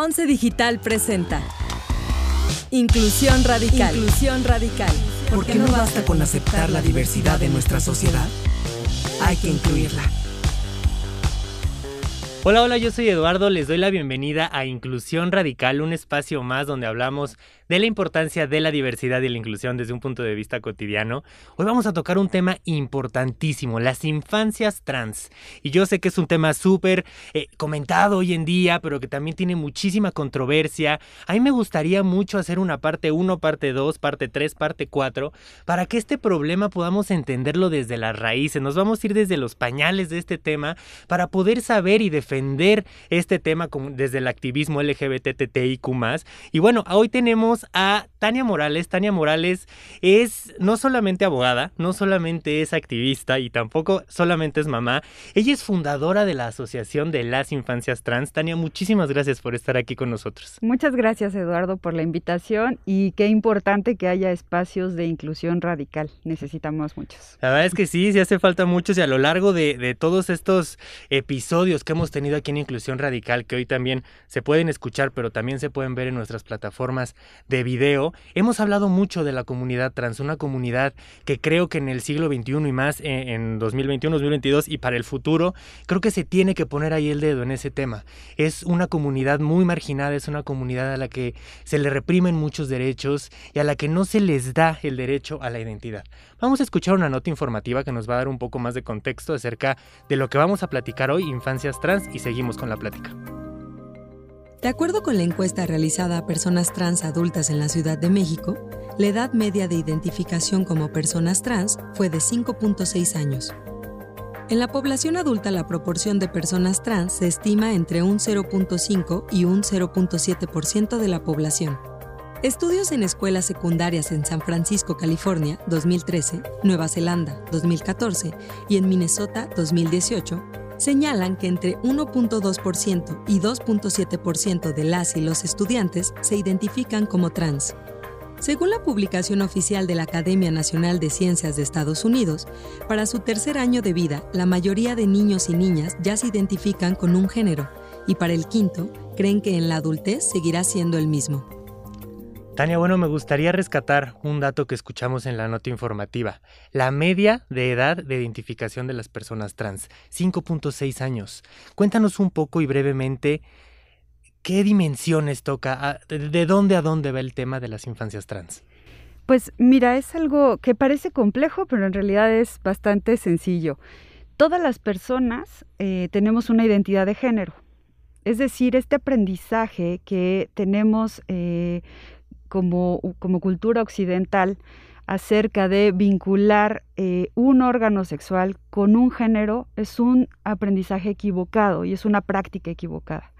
Once Digital presenta Inclusión Radical. Inclusión Radical. ¿Por qué no basta con aceptar la diversidad de nuestra sociedad? Hay que incluirla. Hola, hola, yo soy Eduardo, les doy la bienvenida a Inclusión Radical, un espacio más donde hablamos de la importancia de la diversidad y la inclusión desde un punto de vista cotidiano. Hoy vamos a tocar un tema importantísimo, las infancias trans. Y yo sé que es un tema súper eh, comentado hoy en día, pero que también tiene muchísima controversia. A mí me gustaría mucho hacer una parte 1, parte 2, parte 3, parte 4, para que este problema podamos entenderlo desde las raíces. Nos vamos a ir desde los pañales de este tema para poder saber y defender este tema desde el activismo LGBTTIQ. Y bueno, hoy tenemos a Tania Morales. Tania Morales es no solamente abogada, no solamente es activista y tampoco solamente es mamá. Ella es fundadora de la Asociación de las Infancias Trans. Tania, muchísimas gracias por estar aquí con nosotros. Muchas gracias, Eduardo, por la invitación y qué importante que haya espacios de inclusión radical. Necesitamos muchos. La verdad es que sí, sí hace falta muchos y a lo largo de, de todos estos episodios que hemos tenido aquí en Inclusión Radical, que hoy también se pueden escuchar, pero también se pueden ver en nuestras plataformas de video, hemos hablado mucho de la comunidad trans, una comunidad que creo que en el siglo XXI y más, eh, en 2021, 2022 y para el futuro, creo que se tiene que poner ahí el dedo en ese tema. Es una comunidad muy marginada, es una comunidad a la que se le reprimen muchos derechos y a la que no se les da el derecho a la identidad. Vamos a escuchar una nota informativa que nos va a dar un poco más de contexto acerca de lo que vamos a platicar hoy, infancias trans, y seguimos con la plática. De acuerdo con la encuesta realizada a personas trans adultas en la Ciudad de México, la edad media de identificación como personas trans fue de 5.6 años. En la población adulta la proporción de personas trans se estima entre un 0.5 y un 0.7% de la población. Estudios en escuelas secundarias en San Francisco, California, 2013, Nueva Zelanda, 2014 y en Minnesota, 2018, señalan que entre 1.2% y 2.7% de las y los estudiantes se identifican como trans. Según la publicación oficial de la Academia Nacional de Ciencias de Estados Unidos, para su tercer año de vida, la mayoría de niños y niñas ya se identifican con un género, y para el quinto, creen que en la adultez seguirá siendo el mismo. Tania, bueno, me gustaría rescatar un dato que escuchamos en la nota informativa. La media de edad de identificación de las personas trans, 5.6 años. Cuéntanos un poco y brevemente qué dimensiones toca, de dónde a dónde va el tema de las infancias trans. Pues mira, es algo que parece complejo, pero en realidad es bastante sencillo. Todas las personas eh, tenemos una identidad de género. Es decir, este aprendizaje que tenemos eh, como, cultura occidental acerca de vincular eh, un órgano sexual con un género es un aprendizaje equivocado y es una práctica equivocada.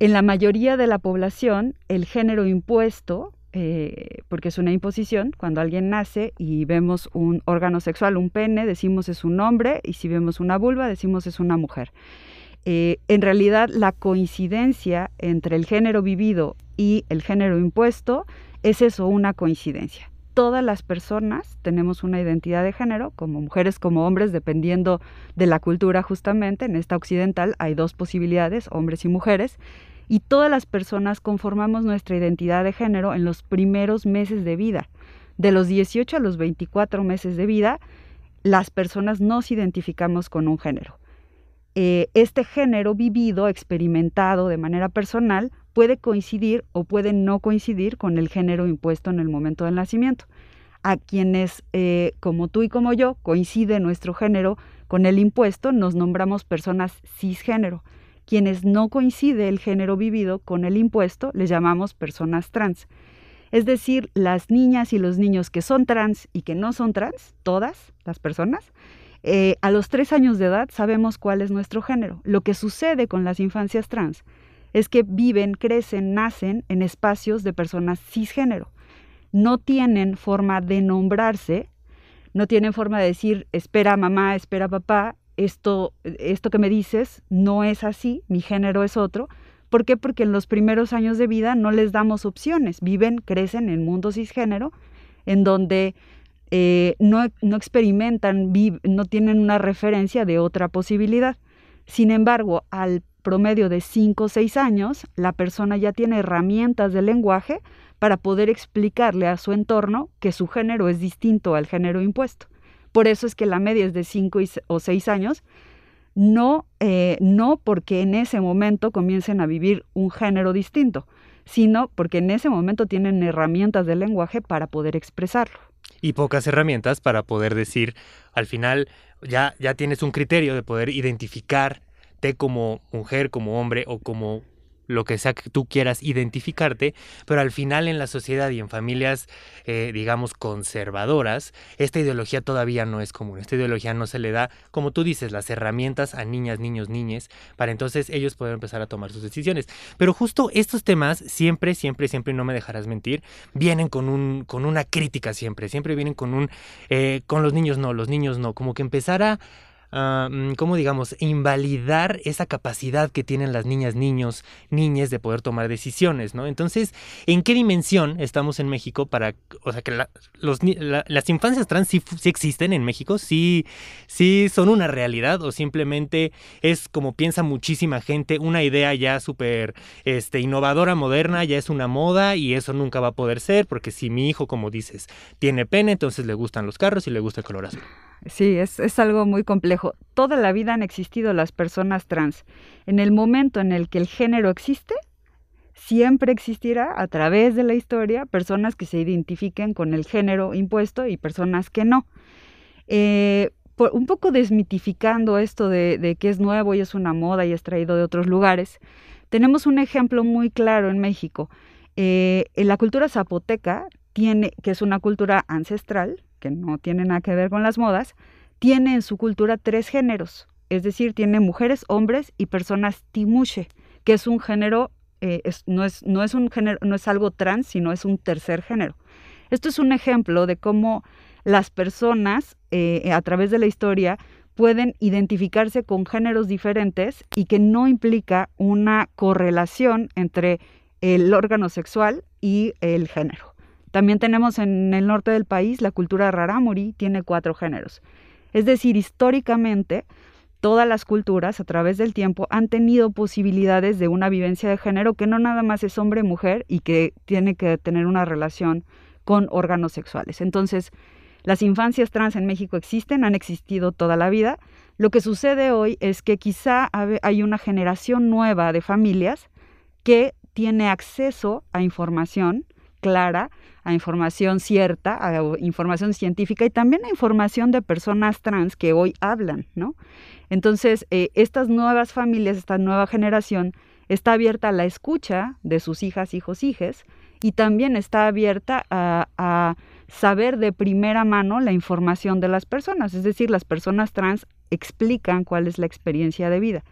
En la mayoría de la población, el género impuesto, eh, porque es una imposición, cuando alguien nace y vemos un órgano sexual, un pene, decimos es un hombre, y si vemos una vulva, decimos es una mujer. Eh, en realidad, la coincidencia entre el género vivido y el género impuesto es eso, una coincidencia. Todas las personas tenemos una identidad de género, como mujeres, como hombres, dependiendo de la cultura justamente. En esta occidental hay dos posibilidades, hombres y mujeres, y todas las personas conformamos nuestra identidad de género en los primeros meses de vida. De los 18 a los 24 meses de vida, las personas nos identificamos con un género. Eh, este género vivido, experimentado de manera personal, puede coincidir o puede no coincidir con el género impuesto en el momento del nacimiento. A quienes, eh, como tú y como yo, coincide nuestro género con el impuesto, nos nombramos personas cisgénero. Quienes no coincide el género vivido con el impuesto, les llamamos personas trans. Es decir, las niñas y los niños que son trans y que no son trans, todas las personas, eh, a los tres años de edad sabemos cuál es nuestro género. Lo que sucede con las infancias trans es que viven, crecen, nacen en espacios de personas cisgénero. No tienen forma de nombrarse, no tienen forma de decir, espera mamá, espera papá, esto, esto que me dices no es así, mi género es otro. ¿Por qué? Porque en los primeros años de vida no les damos opciones, viven, crecen en mundo cisgénero, en donde eh, no, no experimentan, no tienen una referencia de otra posibilidad. Sin embargo, al promedio de 5 o 6 años, la persona ya tiene herramientas de lenguaje para poder explicarle a su entorno que su género es distinto al género impuesto. Por eso es que la media es de 5 o 6 años, no, eh, no porque en ese momento comiencen a vivir un género distinto, sino porque en ese momento tienen herramientas de lenguaje para poder expresarlo. Y pocas herramientas para poder decir, al final ya, ya tienes un criterio de poder identificarte como mujer, como hombre o como lo que sea que tú quieras identificarte, pero al final en la sociedad y en familias, eh, digamos, conservadoras, esta ideología todavía no es común. Esta ideología no se le da, como tú dices, las herramientas a niñas, niños, niñes, para entonces ellos poder empezar a tomar sus decisiones. Pero justo estos temas siempre, siempre, siempre, no me dejarás mentir, vienen con, un, con una crítica siempre, siempre vienen con un, eh, con los niños no, los niños no, como que empezar a Mm, ¿cómo digamos?, invalidar esa capacidad que tienen las niñas, niños, niñas de poder tomar decisiones, ¿no? Entonces, ¿en qué dimensión estamos en México para, o sea, que las infancias trans sí, existen en México? ¿Sí, ¿Sí son una realidad o simplemente es como piensa muchísima gente, una idea ya súper este, innovadora, moderna, ya es una moda y eso nunca va a poder ser porque si mi hijo, como dices, tiene pene, entonces le gustan los carros y le gusta el color azul. Sí, es, es, algo muy complejo. Toda la vida han existido las personas trans. En el momento en el que el género existe, siempre existirá a través de la historia personas que se identifiquen con el género impuesto y personas que no. Eh, un poco desmitificando esto de, de, que es nuevo y es una moda y es traído de otros lugares, tenemos un ejemplo muy claro en México. Eh, en la cultura zapoteca que es una cultura ancestral, que no tiene nada que ver con las modas, tiene en su cultura tres géneros, es decir, tiene mujeres, hombres y personas timuche, que es un género, eh, no, es, no, es un género, no es algo trans, sino es un tercer género. Esto es un ejemplo de cómo las personas eh, a través de la historia pueden identificarse con géneros diferentes y que no implica una correlación entre el órgano sexual y el género. También tenemos en el norte del país la cultura rarámuri, tiene cuatro géneros. Es decir, históricamente, todas las culturas a través del tiempo han tenido posibilidades de una vivencia de género que no nada más es hombre-mujer y que tiene que tener una relación con órganos sexuales. Entonces, las infancias trans en México existen, han existido toda la vida. Lo que sucede hoy es que quizá hay una generación nueva de familias que tiene acceso a información clara, a información cierta, a información científica y también a información de personas trans que hoy hablan, ¿no? Entonces, eh, estas nuevas familias, esta nueva generación está abierta a la escucha de sus hijas, hijos, hijes y también está abierta a, a saber de primera mano la información de las personas, es decir, las personas trans explican cuál es la experiencia de vida.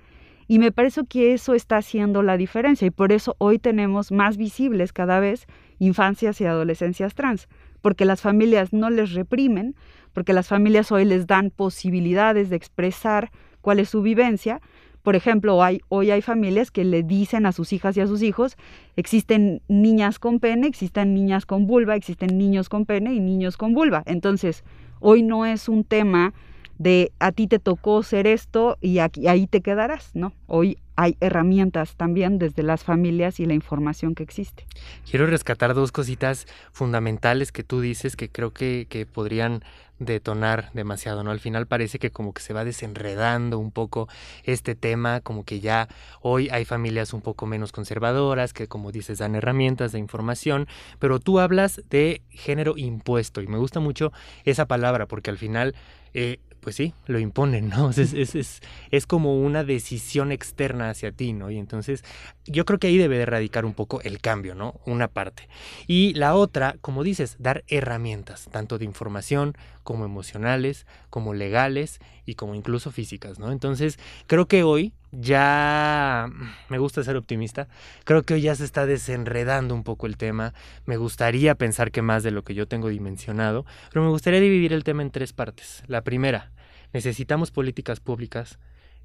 Y me parece que eso está haciendo la diferencia y por eso hoy tenemos más visibles cada vez infancias y adolescencias trans, porque las familias no les reprimen, porque las familias hoy les dan posibilidades de expresar cuál es su vivencia. Por ejemplo, hoy hay familias que le dicen a sus hijas y a sus hijos, existen niñas con pene, existen niñas con vulva, existen niños con pene y niños con vulva. Entonces, hoy no es un tema de a ti te tocó ser esto y aquí, ahí te quedarás, ¿no? Hoy hay herramientas también desde las familias y la información que existe. Quiero rescatar dos cositas fundamentales que tú dices que creo que, que podrían detonar demasiado, ¿no? Al final parece que como que se va desenredando un poco este tema, como que ya hoy hay familias un poco menos conservadoras que como dices dan herramientas de información, pero tú hablas de género impuesto y me gusta mucho esa palabra porque al final eh, pues sí, lo imponen, ¿no? Es, es, es, como una decisión externa hacia ti, ¿no? Y entonces yo creo que ahí debe de radicar un poco el cambio, ¿no? Una parte. Y la otra, como dices, dar herramientas, tanto de información como emocionales, como legales y como incluso físicas, ¿no? Entonces creo que hoy ya me gusta ser optimista. Creo que hoy ya se está desenredando un poco el tema. Me gustaría pensar que más de lo que yo tengo dimensionado, pero me gustaría dividir el tema en tres partes. La primera, necesitamos políticas públicas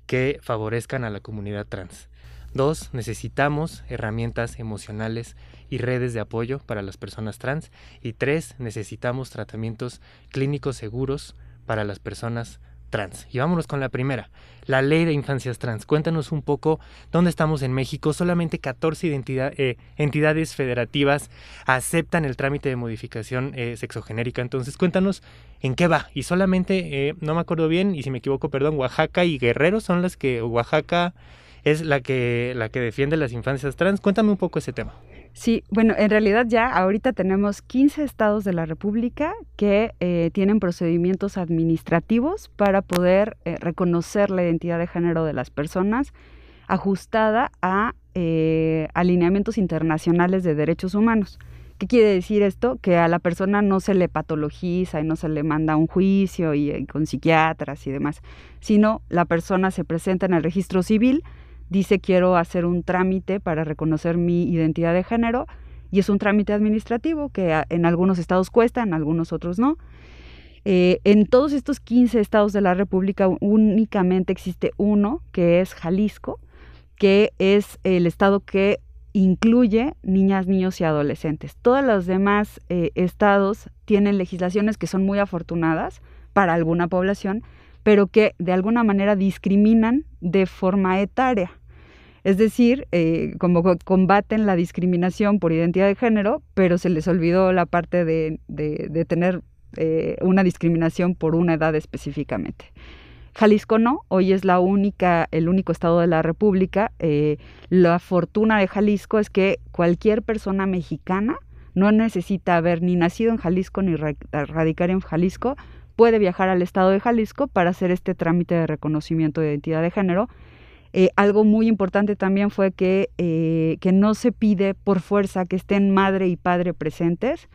que favorezcan a la comunidad trans. Dos, necesitamos herramientas emocionales y redes de apoyo para las personas trans. Y tres, necesitamos tratamientos clínicos seguros para las personas trans. Y vámonos con la primera, la ley de infancias trans. Cuéntanos un poco dónde estamos en México. Solamente 14 eh, entidades federativas aceptan el trámite de modificación eh, sexogenérica. Entonces, cuéntanos en qué va. Y solamente, eh, no me acuerdo bien, y si me equivoco, perdón, Oaxaca y Guerrero son las que, Oaxaca es la que, la que defiende las infancias trans. Cuéntame un poco ese tema. Sí, bueno, en realidad ya ahorita tenemos 15 estados de la República que eh, tienen procedimientos administrativos para poder eh, reconocer la identidad de género de las personas ajustada a eh, alineamientos internacionales de derechos humanos. ¿Qué quiere decir esto? Que a la persona no se le patologiza y no se le manda un juicio y con psiquiatras y demás, sino la persona se presenta en el registro civil, dice quiero hacer un trámite para reconocer mi identidad de género y es un trámite administrativo que en algunos estados cuesta, en algunos otros no. Eh, en todos estos 15 estados de la República únicamente existe uno, que es Jalisco, que es el estado que incluye niñas, niños y adolescentes. Todos los demás eh, estados tienen legislaciones que son muy afortunadas para alguna población, pero que de alguna manera discriminan de forma etaria. Es decir, eh, como combaten la discriminación por identidad de género, pero se les olvidó la parte de, tener eh, una discriminación por una edad específicamente. Jalisco no, hoy es la única, el único estado de la República. Eh, la fortuna de Jalisco es que cualquier persona mexicana no necesita haber ni nacido en Jalisco ni radicar en Jalisco, puede viajar al estado de Jalisco para hacer este trámite de reconocimiento de identidad de género eh, algo muy importante también fue que, eh, que no se pide por fuerza que estén madre y padre presentes.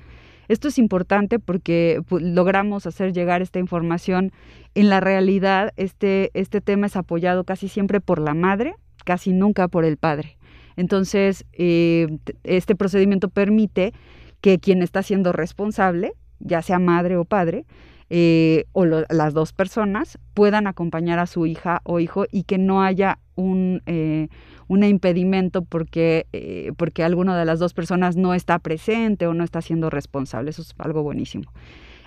Esto es importante porque pues, logramos hacer llegar esta información. En la realidad, este, este tema es apoyado casi siempre por la madre, casi nunca por el padre. Entonces, eh, este procedimiento permite que quien está siendo responsable, ya sea madre o padre, eh, o las dos personas puedan acompañar a su hija o hijo y que no haya un, eh, impedimento porque, eh, porque alguna de las dos personas no está presente o no está siendo responsable. Eso es algo buenísimo.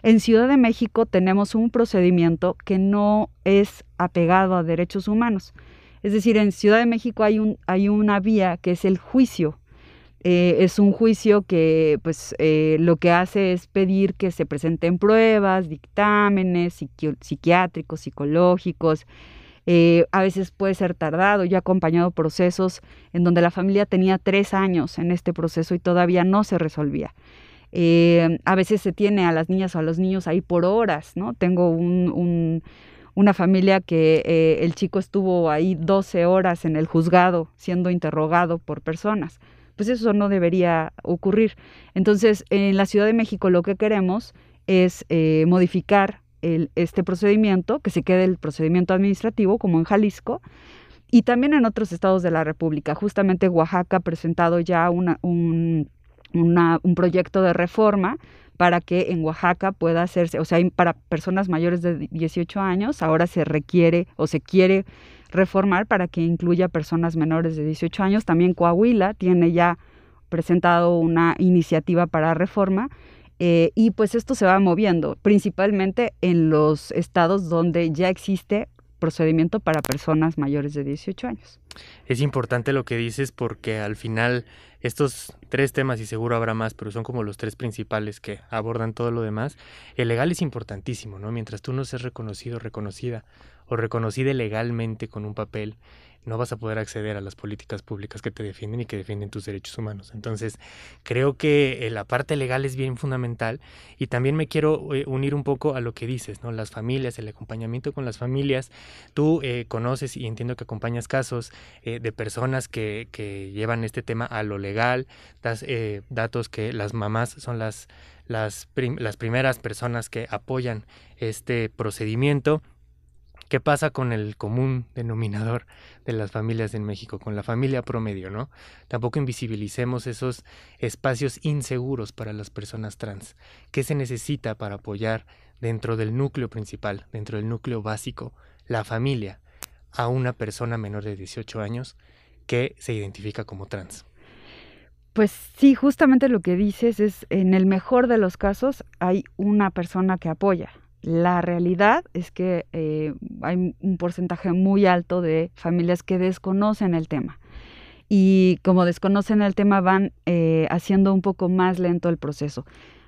En Ciudad de México tenemos un procedimiento que no es apegado a derechos humanos. Es decir, en Ciudad de México hay, un, hay una vía que es el juicio eh, es un juicio que pues eh, lo que hace es pedir que se presenten pruebas, dictámenes psiquiátricos, psicológicos. Eh, a veces puede ser tardado. Yo he acompañado procesos en donde la familia tenía tres años en este proceso y todavía no se resolvía. a veces se tiene a las niñas o a los niños ahí por horas, ¿no? Tengo una familia que el chico estuvo ahí 12 horas en el juzgado siendo interrogado por personas pues eso no debería ocurrir. Entonces, en la Ciudad de México lo que queremos es eh, modificar este procedimiento, que se quede el procedimiento administrativo, como en Jalisco, y también en otros estados de la República. Justamente Oaxaca ha presentado ya un, un proyecto de reforma para que en Oaxaca pueda hacerse, o sea, para personas mayores de 18 años, ahora se requiere o se quiere reformar para que incluya personas menores de 18 años. También Coahuila tiene ya presentado una iniciativa para reforma eh, y pues esto se va moviendo, principalmente en los estados donde ya existe procedimiento para personas mayores de 18 años. Es importante lo que dices porque al final estos tres temas, y seguro habrá más, pero son como los tres principales que abordan todo lo demás, el legal es importantísimo, ¿no? Mientras tú no seas reconocido, reconocida o reconocida legalmente con un papel, no vas a poder acceder a las políticas públicas que te defienden y que defienden tus derechos humanos. Entonces, creo que eh, la parte legal es bien fundamental y también me quiero eh, unir un poco a lo que dices, ¿no? Las familias, el acompañamiento con las familias. Tú eh, conoces y entiendo que acompañas casos de personas que, que, llevan este tema a lo legal, das datos que las mamás son las, las, las primeras personas que apoyan este procedimiento ¿Qué pasa con el común denominador de las familias en México, con la familia promedio, no? Tampoco invisibilicemos esos espacios inseguros para las personas trans. ¿Qué se necesita para apoyar dentro del núcleo principal, dentro del núcleo básico, la familia, a una persona menor de 18 años que se identifica como trans? Pues sí, justamente lo que dices es, en el mejor de los casos hay una persona que apoya, la realidad es que eh, hay un porcentaje muy alto de familias que desconocen el tema. Y como desconocen el tema, van eh, haciendo un poco más lento el proceso.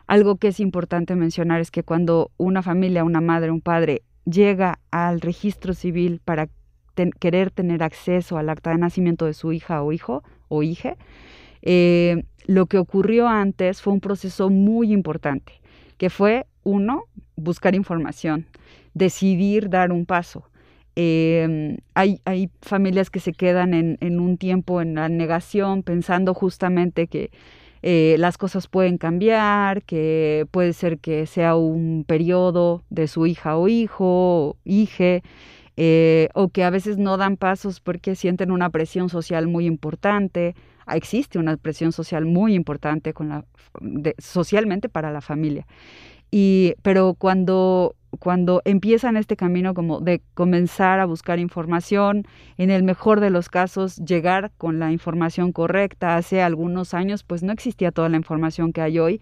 Algo que es importante mencionar es que cuando una familia, una madre, un padre llega al registro civil para querer tener acceso al acta de nacimiento de su hija o hijo o hija, eh, lo que ocurrió antes fue un proceso muy importante, que fue, uno, buscar información, decidir dar un paso. Em, hay, hay, familias que se quedan en, un tiempo en la negación, pensando justamente que eh, las cosas pueden cambiar, que puede ser que sea un periodo de su hija o hijo, o eh, o que a veces no dan pasos porque sienten una presión social muy importante. Ah, existe una presión social muy importante con la, socialmente para la familia. Y, pero cuando, cuando empiezan este camino como de comenzar a buscar información, en el mejor de los casos llegar con la información correcta, hace algunos años pues no existía toda la información que hay hoy,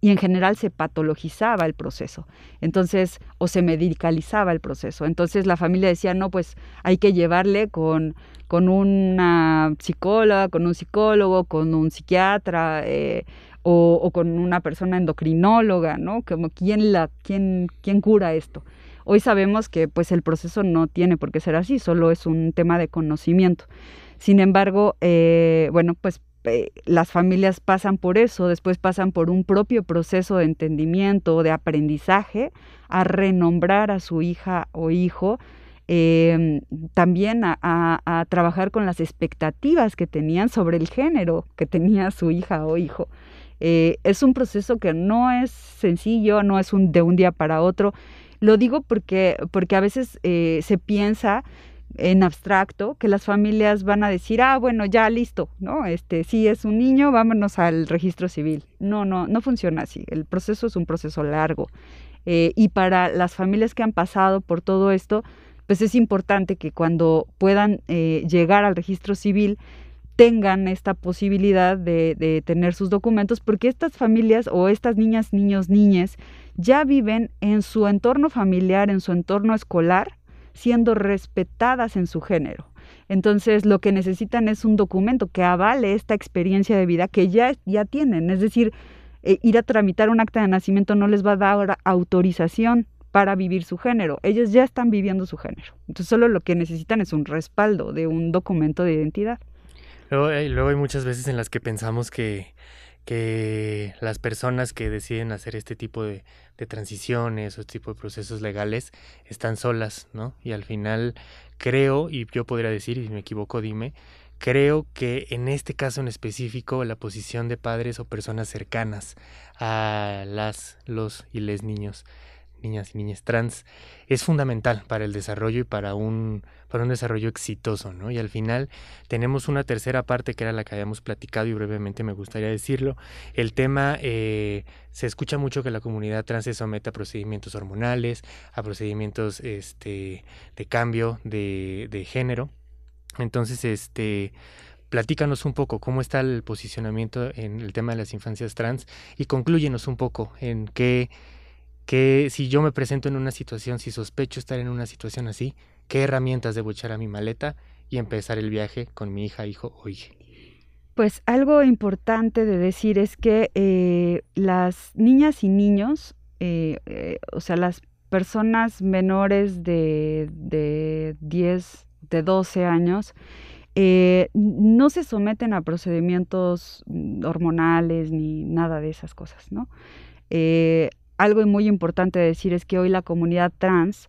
y en general se patologizaba el proceso. Entonces, o se medicalizaba el proceso. Entonces la familia decía, no, pues hay que llevarle con, con una psicóloga, con un psicólogo, con un psiquiatra, eh, o, con una persona endocrinóloga, ¿no? Como quién la, quién, quién cura esto. Hoy sabemos que pues el proceso no tiene por qué ser así, solo es un tema de conocimiento. Sin embargo, eh, bueno, pues eh, las familias pasan por eso, después pasan por un propio proceso de entendimiento, de aprendizaje, a renombrar a su hija o hijo, em, también a, trabajar con las expectativas que tenían sobre el género que tenía su hija o hijo. Eh, es un proceso que no es sencillo, no es un, de un día para otro. Lo digo porque, porque a veces eh, se piensa en abstracto que las familias van a decir, ah, bueno, ya listo, ¿no? Este, si es un niño, vámonos al registro civil. No, no, no funciona así. El proceso es un proceso largo. Eh, y para las familias que han pasado por todo esto, pues es importante que cuando puedan llegar al registro civil tengan esta posibilidad de, tener sus documentos, porque estas familias o estas niñas, niños, niñas ya viven en su entorno familiar, en su entorno escolar, siendo respetadas en su género. Entonces, lo que necesitan es un documento que avale esta experiencia de vida que ya, ya tienen. Es decir, eh, ir a tramitar un acta de nacimiento no les va a dar autorización para vivir su género. Ellos ya están viviendo su género. Entonces, solo lo que necesitan es un respaldo de un documento de identidad. Luego, luego hay muchas veces en las que pensamos que que las personas que deciden hacer este tipo de, transiciones o este tipo de procesos legales están solas, ¿no? Y al final creo, y yo podría decir, y si me equivoco, dime, creo que en este caso en específico la posición de padres o personas cercanas a las, los y les niños niñas y niñas trans es fundamental para el desarrollo y para un, para un desarrollo exitoso, ¿no? Y al final tenemos una tercera parte que era la que habíamos platicado y brevemente me gustaría decirlo. El tema, eh, se escucha mucho que la comunidad trans se somete a procedimientos hormonales, a procedimientos este, de cambio de, de género. Entonces, este, platícanos un poco cómo está el posicionamiento en el tema de las infancias trans y concluyenos un poco en qué que si yo me presento en una situación, si sospecho estar en una situación así, qué herramientas debo echar a mi maleta y empezar el viaje con mi hija, hijo o hija. Pues algo importante de decir es que eh, las niñas y niños, eh, eh, o sea, las personas menores de, de 10, de 12 años, no se someten a procedimientos hormonales ni nada de esas cosas, ¿no? Algo muy importante de decir es que hoy la comunidad trans,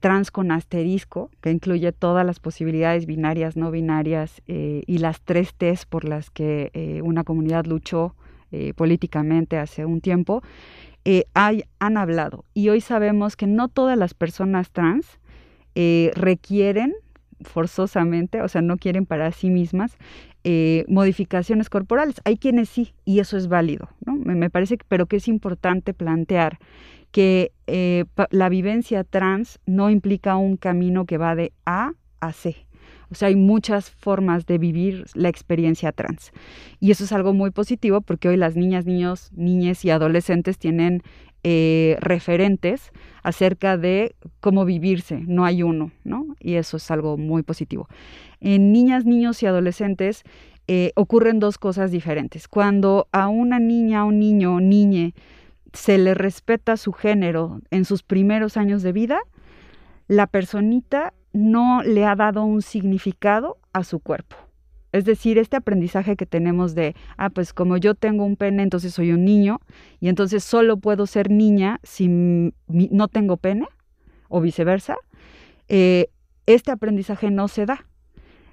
trans con asterisco, que incluye todas las posibilidades binarias, no binarias eh, y las tres T's por las que eh, una comunidad luchó eh, políticamente hace un tiempo, hay, han hablado. Y hoy sabemos que no todas las personas trans requieren forzosamente, o sea, no quieren para sí mismas eh, modificaciones corporales. Hay quienes sí, y eso es válido, ¿no? Me, parece, pero que es importante plantear que eh, la vivencia trans no implica un camino que va de A a C. O sea, hay muchas formas de vivir la experiencia trans. Y eso es algo muy positivo porque hoy las niñas, niños, niñas y adolescentes tienen eh, referentes acerca de cómo vivirse, no hay uno, ¿no? Y eso es algo muy positivo. En niñas, niños y adolescentes eh, ocurren dos cosas diferentes. Cuando a una niña, a un niño o niñe se le respeta su género en sus primeros años de vida, la personita no le ha dado un significado a su cuerpo. Es decir, este aprendizaje que tenemos de, ah, pues como yo tengo un pene, entonces soy un niño, y entonces solo puedo ser niña si no tengo pene, o viceversa, eh, este aprendizaje no se da.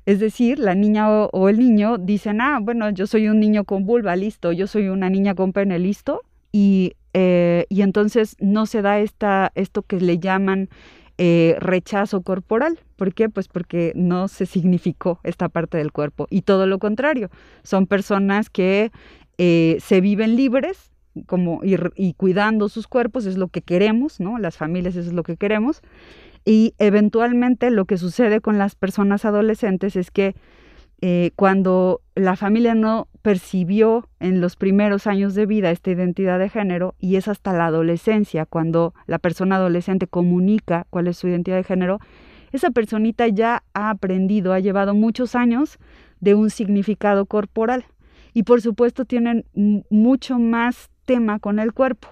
Es decir, la niña o, el niño dicen, ah, bueno, yo soy un niño con vulva, listo, yo soy una niña con pene, listo, y, eh, y entonces no se da esta, esto que le llaman eh, rechazo corporal. ¿Por qué? Pues porque no se significó esta parte del cuerpo. Y todo lo contrario, son personas que eh, se viven libres como y, cuidando sus cuerpos, es lo que queremos, ¿no? Las familias eso es lo que queremos. Y eventualmente lo que sucede con las personas adolescentes es que eh, cuando la familia no percibió en los primeros años de vida esta identidad de género y es hasta la adolescencia cuando la persona adolescente comunica cuál es su identidad de género, esa personita ya ha aprendido, ha llevado muchos años de un significado corporal y por supuesto tienen mucho más tema con el cuerpo.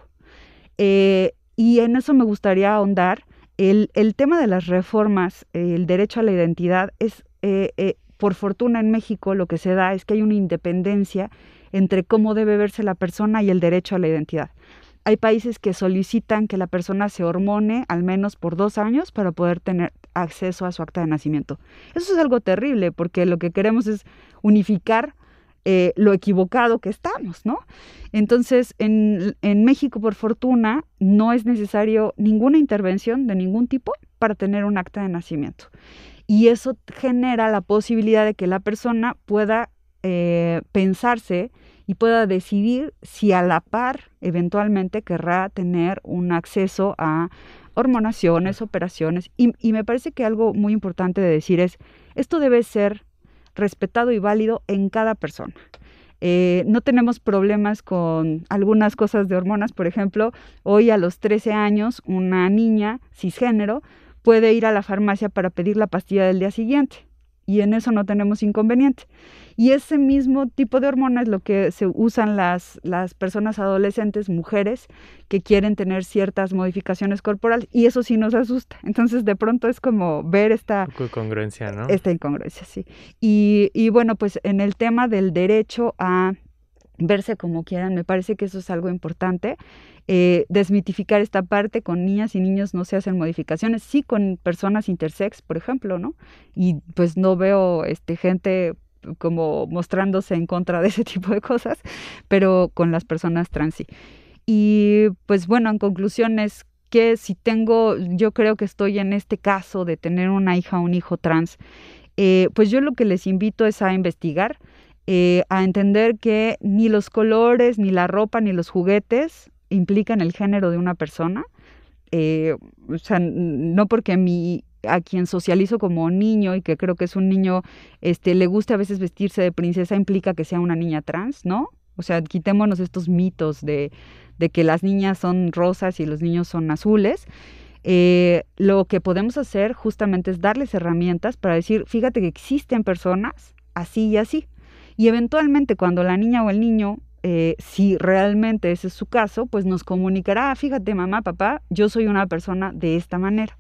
Eh, y en eso me gustaría ahondar. El, tema de las reformas, el derecho a la identidad, es eh, por fortuna en México lo que se da es que hay una independencia entre cómo debe verse la persona y el derecho a la identidad. Hay países que solicitan que la persona se hormone al menos por dos años para poder tener acceso a su acta de nacimiento. Eso es algo terrible porque lo que queremos es unificar eh, lo equivocado que estamos, ¿no? Entonces, en, en México, por fortuna, no es necesario ninguna intervención de ningún tipo para tener un acta de nacimiento y eso genera la posibilidad de que la persona pueda eh, pensarse y pueda decidir si a la par eventualmente querrá tener un acceso a hormonaciones, operaciones. Y, me parece que algo muy importante de decir es, esto debe ser respetado y válido en cada persona. Eh, no tenemos problemas con algunas cosas de hormonas, por ejemplo, hoy a los 13 años una niña cisgénero puede ir a la farmacia para pedir la pastilla del día siguiente y en eso no tenemos inconveniente. Y ese mismo tipo de hormona es lo que se usan las, las personas adolescentes, mujeres, que quieren tener ciertas modificaciones corporales y eso sí nos asusta. Entonces de pronto es como ver esta... incongruencia, ¿no? Esta incongruencia, sí. Y, y bueno, pues en el tema del derecho a verse como quieran, me parece que eso es algo importante. Eh, desmitificar esta parte, con niñas y niños no se hacen modificaciones, sí con personas intersex, por ejemplo, ¿no? Y pues no veo este, gente como mostrándose en contra de ese tipo de cosas, pero con las personas trans sí. Y pues bueno, en conclusión es que si tengo, yo creo que estoy en este caso de tener una hija o un hijo trans, eh, pues yo lo que les invito es a investigar, eh, a entender que ni los colores, ni la ropa, ni los juguetes implican el género de una persona. Eh, o sea, no porque mi a quien socializo como niño y que creo que es un niño, este, le guste a veces vestirse de princesa, implica que sea una niña trans, ¿no? O sea, quitémonos estos mitos de, de que las niñas son rosas y los niños son azules. Eh, lo que podemos hacer justamente es darles herramientas para decir, fíjate que existen personas así y así. Y eventualmente cuando la niña o el niño eh, si realmente ese es su caso, pues nos comunicará, ah, fíjate mamá, papá, yo soy una persona de esta manera.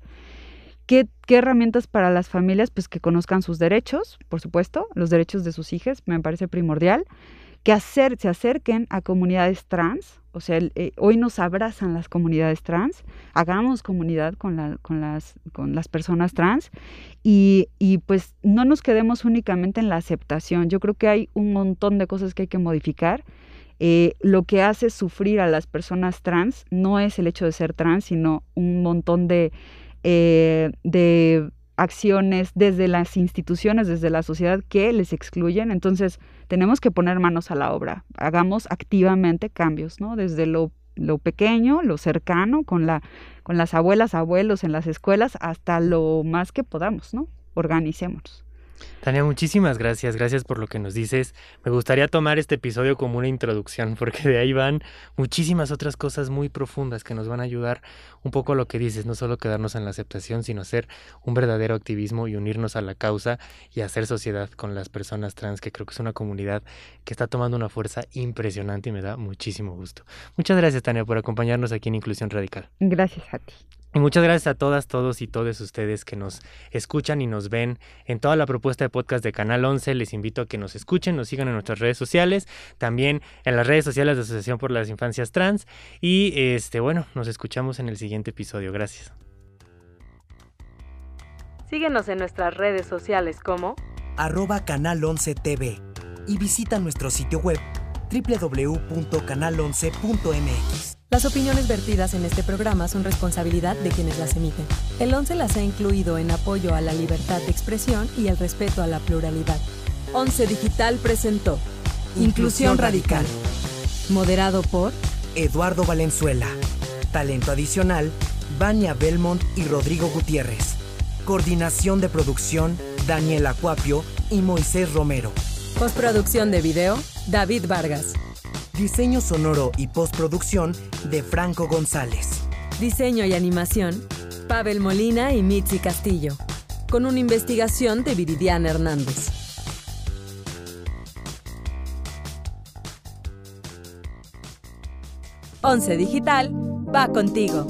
¿Qué, ¿Qué, herramientas para las familias? Pues que conozcan sus derechos, por supuesto, los derechos de sus hijas, me parece primordial que hacer, se acerquen a comunidades trans, o sea, eh, hoy nos abrazan las comunidades trans, hagamos comunidad con, la, con, las, con las personas trans y, y, pues no nos quedemos únicamente en la aceptación. Yo creo que hay un montón de cosas que hay que modificar. Eh, lo que hace sufrir a las personas trans no es el hecho de ser trans, sino un montón de, eh, de acciones desde las instituciones, desde la sociedad que les excluyen. Entonces, tenemos que poner manos a la obra. Hagamos activamente cambios, ¿no? Desde lo, lo pequeño, lo cercano, con, la, con las abuelas, abuelos en las escuelas, hasta lo más que podamos, ¿no? Organicémonos. Tania, muchísimas gracias, gracias por lo que nos dices. Me gustaría tomar este episodio como una introducción, porque de ahí van muchísimas otras cosas muy profundas que nos van a ayudar un poco a lo que dices, no solo quedarnos en la aceptación, sino hacer un verdadero activismo y unirnos a la causa y hacer sociedad con las personas trans, que creo que es una comunidad que está tomando una fuerza impresionante y me da muchísimo gusto. Muchas gracias, Tania, por acompañarnos aquí en Inclusión Radical. Gracias a ti. Y muchas gracias a todas, todos y todos ustedes que nos escuchan y nos ven en toda la propuesta de podcast de Canal 11. Les invito a que nos escuchen, nos sigan en nuestras redes sociales, también en las redes sociales de Asociación por las Infancias Trans. Y este, bueno, nos escuchamos en el siguiente episodio. Gracias. Síguenos en nuestras redes sociales como arroba canal 11 TV y visita nuestro sitio web www.canal11.mx. Las opiniones vertidas en este programa son responsabilidad de quienes las emiten. El 11 las ha incluido en apoyo a la libertad de expresión y el respeto a la pluralidad. 11 Digital presentó Inclusión Radical. Moderado por Eduardo Valenzuela. Talento adicional, Vania Belmont y Rodrigo Gutiérrez. Coordinación de producción, Daniel Acuapio y Moisés Romero. Postproducción de video, David Vargas. Diseño sonoro y postproducción de Franco González. Diseño y animación, Pavel Molina y Mitzi Castillo. Con una investigación de Viridiana Hernández. 11 Digital va contigo.